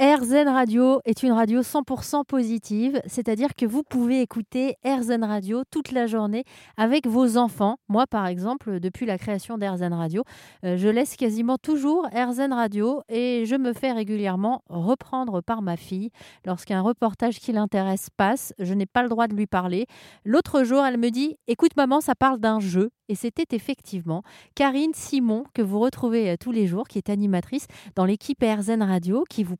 RZN Radio est une radio 100% positive, c'est-à-dire que vous pouvez écouter RZN Radio toute la journée avec vos enfants. Moi, par exemple, depuis la création d'RZN Radio, euh, je laisse quasiment toujours RZN Radio et je me fais régulièrement reprendre par ma fille. Lorsqu'un reportage qui l'intéresse passe, je n'ai pas le droit de lui parler. L'autre jour, elle me dit Écoute, maman, ça parle d'un jeu. Et c'était effectivement Karine Simon, que vous retrouvez euh, tous les jours, qui est animatrice dans l'équipe RZN Radio, qui vous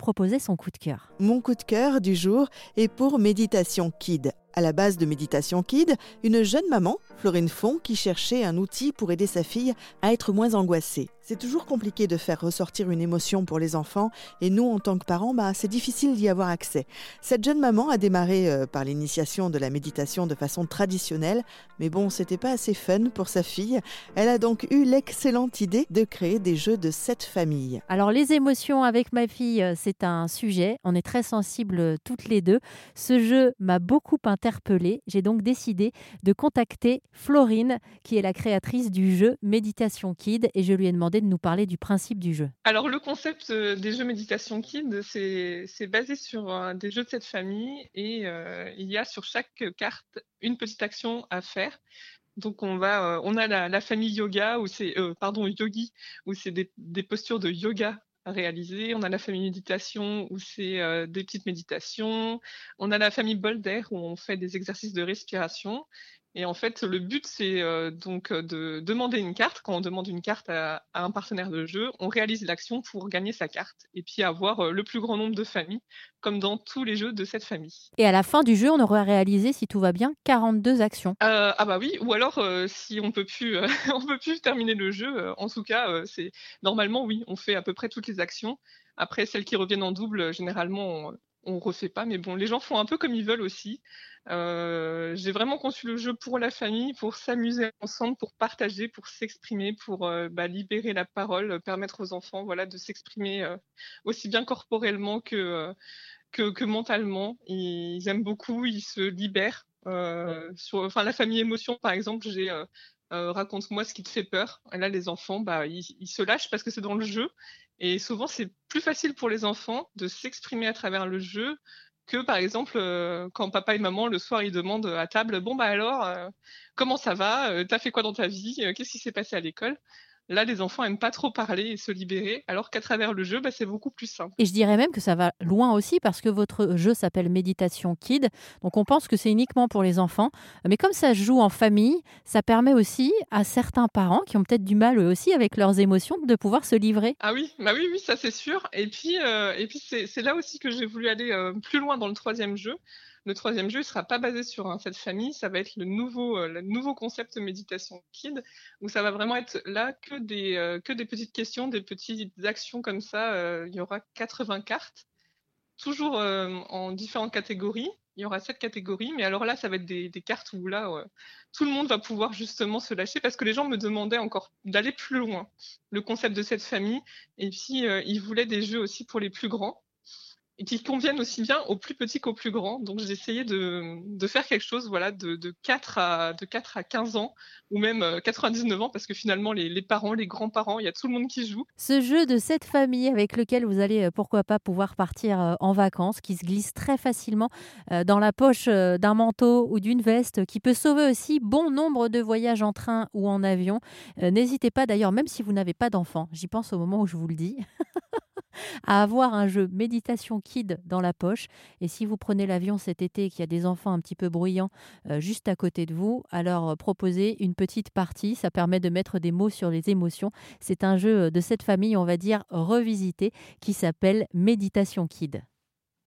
Mon coup de cœur du jour est pour Méditation Kid. À la base de Méditation Kid, une jeune maman, Florine Font, qui cherchait un outil pour aider sa fille à être moins angoissée. C'est toujours compliqué de faire ressortir une émotion pour les enfants et nous, en tant que parents, bah, c'est difficile d'y avoir accès. Cette jeune maman a démarré euh, par l'initiation de la méditation de façon traditionnelle, mais bon, c'était pas assez fun pour sa fille. Elle a donc eu l'excellente idée de créer des jeux de cette famille. Alors les émotions avec ma fille, euh, c'est un sujet. On est très sensibles euh, toutes les deux. Ce jeu m'a beaucoup interpellée. J'ai donc décidé de contacter Florine, qui est la créatrice du jeu Méditation Kid, et je lui ai demandé de nous parler du principe du jeu. Alors le concept euh, des jeux Méditation Kid, c'est basé sur euh, des jeux de cette famille et euh, il y a sur chaque carte une petite action à faire. Donc on va, on a la, famille yoga ou c'est, pardon, yogi où c'est des, des, postures de yoga à réaliser. On a la famille méditation où c'est des petites méditations. On a la famille Bolder où on fait des exercices de respiration. Et en fait, le but, c'est euh, donc euh, de demander une carte. Quand on demande une carte à, un partenaire de jeu, on réalise l'action pour gagner sa carte et puis avoir euh, le plus grand nombre de familles, comme dans tous les jeux de cette famille. Et à la fin du jeu, on aura réalisé, si tout va bien, 42 actions. ah bah oui, ou alors si on peut plus, on peut plus terminer le jeu. en tout cas, c'est normalement oui, on fait à peu près toutes les actions. Après, celles qui reviennent en double, généralement, on refait pas, mais bon, les gens font un peu comme ils veulent aussi. Euh, j'ai vraiment conçu le jeu pour la famille, pour s'amuser ensemble, pour partager, pour s'exprimer, pour euh, bah, libérer la parole, permettre aux enfants, voilà, de s'exprimer euh, aussi bien corporellement que, que, mentalement. Ils aiment beaucoup, ils se libèrent. sur, enfin, la famille émotion, par exemple, j'ai raconte-moi ce qui te fait peur. Là, les enfants, bah, ils se lâchent parce que c'est dans le jeu. Et souvent, c'est plus facile pour les enfants de s'exprimer à travers le jeu que, par exemple, euh, quand papa et maman, le soir, ils demandent à table, bon, bah alors, euh, comment ça va? Euh, T'as fait quoi dans ta vie? Qu'est-ce qui s'est passé à l'école? Là, les enfants aiment pas trop parler et se libérer, alors qu'à travers le jeu, bah, c'est beaucoup plus simple. Et je dirais même que ça va loin aussi parce que votre jeu s'appelle Méditation Kid, donc on pense que c'est uniquement pour les enfants, mais comme ça se joue en famille, ça permet aussi à certains parents qui ont peut-être du mal eux aussi avec leurs émotions de pouvoir se livrer. Ah oui, bah oui, oui, ça c'est sûr. Et puis, euh, et puis c'est là aussi que j'ai voulu aller euh, plus loin dans le troisième jeu. Le troisième jeu ne sera pas basé sur un cette famille, ça va être le nouveau, euh, concept méditation kid, où ça va vraiment être là que des, euh, que des petites questions, des petites actions comme ça. Euh, il y aura 80 cartes, toujours en différentes catégories. Il y aura sept catégories, mais alors là, ça va être des, des cartes où là, tout le monde va pouvoir justement se lâcher parce que les gens me demandaient encore d'aller plus loin, le concept de cette famille, et puis ils voulaient des jeux aussi pour les plus grands et qui conviennent aussi bien aux plus petits qu'aux plus grands. Donc j'ai essayé de, faire quelque chose voilà, de, de, 4 à, de 4 à 15 ans, ou même 99 euh, ans, parce que finalement les, les parents, les grands-parents, il y a tout le monde qui joue. Ce jeu de cette famille avec lequel vous allez, euh, pourquoi pas, pouvoir partir euh, en vacances, qui se glisse très facilement dans la poche d'un manteau ou d'une veste, qui peut sauver aussi bon nombre de voyages en train ou en avion. N'hésitez pas d'ailleurs, même si vous n'avez pas d'enfant, j'y pense au moment où je vous le dis. à avoir un jeu méditation kid dans la poche. Et si vous prenez l'avion cet été et qu'il y a des enfants un petit peu bruyants euh, juste à côté de vous, alors euh, proposez une petite partie. Ça permet de mettre des mots sur les émotions. C'est un jeu de cette famille, on va dire, revisité, qui s'appelle Méditation Kid.